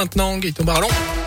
maintenant, Gaëtan Barallon.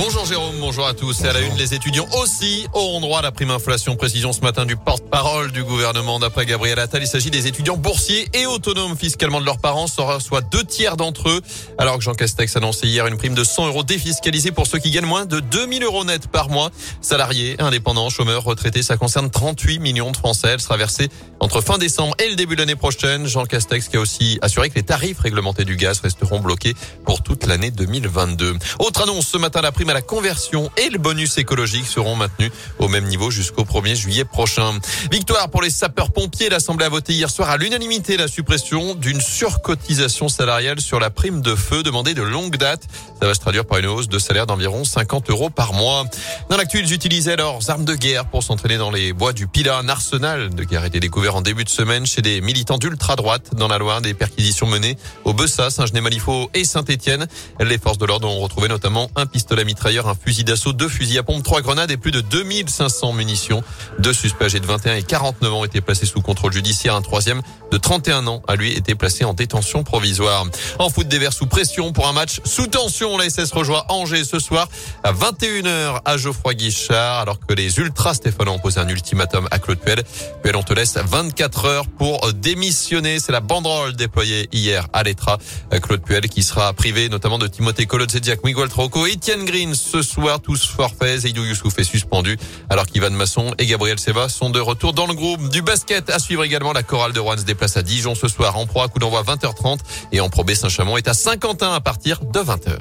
Bonjour Jérôme, bonjour à tous. Et à la une, les étudiants aussi auront droit à la prime inflation. Précision ce matin du porte-parole du gouvernement. D'après Gabriel Attal, il s'agit des étudiants boursiers et autonomes fiscalement de leurs parents, soit deux tiers d'entre eux. Alors que Jean Castex annonçait hier une prime de 100 euros défiscalisée pour ceux qui gagnent moins de 2000 euros net par mois. Salariés, indépendants, chômeurs, retraités, ça concerne 38 millions de Français. Elle sera versée entre fin décembre et le début de l'année prochaine. Jean Castex qui a aussi assuré que les tarifs réglementés du gaz resteront bloqués pour toute l'année 2022. Autre annonce ce matin, la prime la conversion et le bonus écologique seront maintenus au même niveau jusqu'au 1er juillet prochain. Victoire pour les sapeurs-pompiers. L'Assemblée a voté hier soir à l'unanimité la suppression d'une surcotisation salariale sur la prime de feu demandée de longue date. Ça va se traduire par une hausse de salaire d'environ 50 euros par mois. Dans l'actu, ils utilisaient leurs armes de guerre pour s'entraîner dans les bois du Pilat. Un arsenal de guerre a été découvert en début de semaine chez des militants d'ultra-droite dans la Loire. Des perquisitions menées au Bessa, Saint-Genès-Malifaux et Saint-Étienne. Les forces de l'ordre ont retrouvé notamment un pistolet mitrailleur, un fusil d'assaut, deux fusils à pompe, trois grenades et plus de 2500 munitions. Deux suspects âgés de 21 et 49 ans ont été placés sous contrôle judiciaire. Un troisième de 31 ans a lui été placé en détention provisoire. En foot des Verts sous pression pour un match sous tension. La SS rejoint Angers ce soir à 21h à Geoffroy Guichard alors que les ultras Stéphane ont posé un ultimatum à Claude Puel. Puel, on te laisse 24 heures pour démissionner. C'est la banderole déployée hier à l'Etra. Claude Puel qui sera privé notamment de Timothée Kolodziejczak, Miguel Troco, Etienne Green ce soir, tous forfaits. Zeidou Youssouf est suspendu alors qu'Ivan Masson et Gabriel Seva sont de retour dans le groupe. Du basket à suivre également la chorale de Rouen se déplace à Dijon ce soir en proie, coup d'envoi 20h30 et en Pro B Saint-Chamond est à Saint-Quentin à partir de 20h.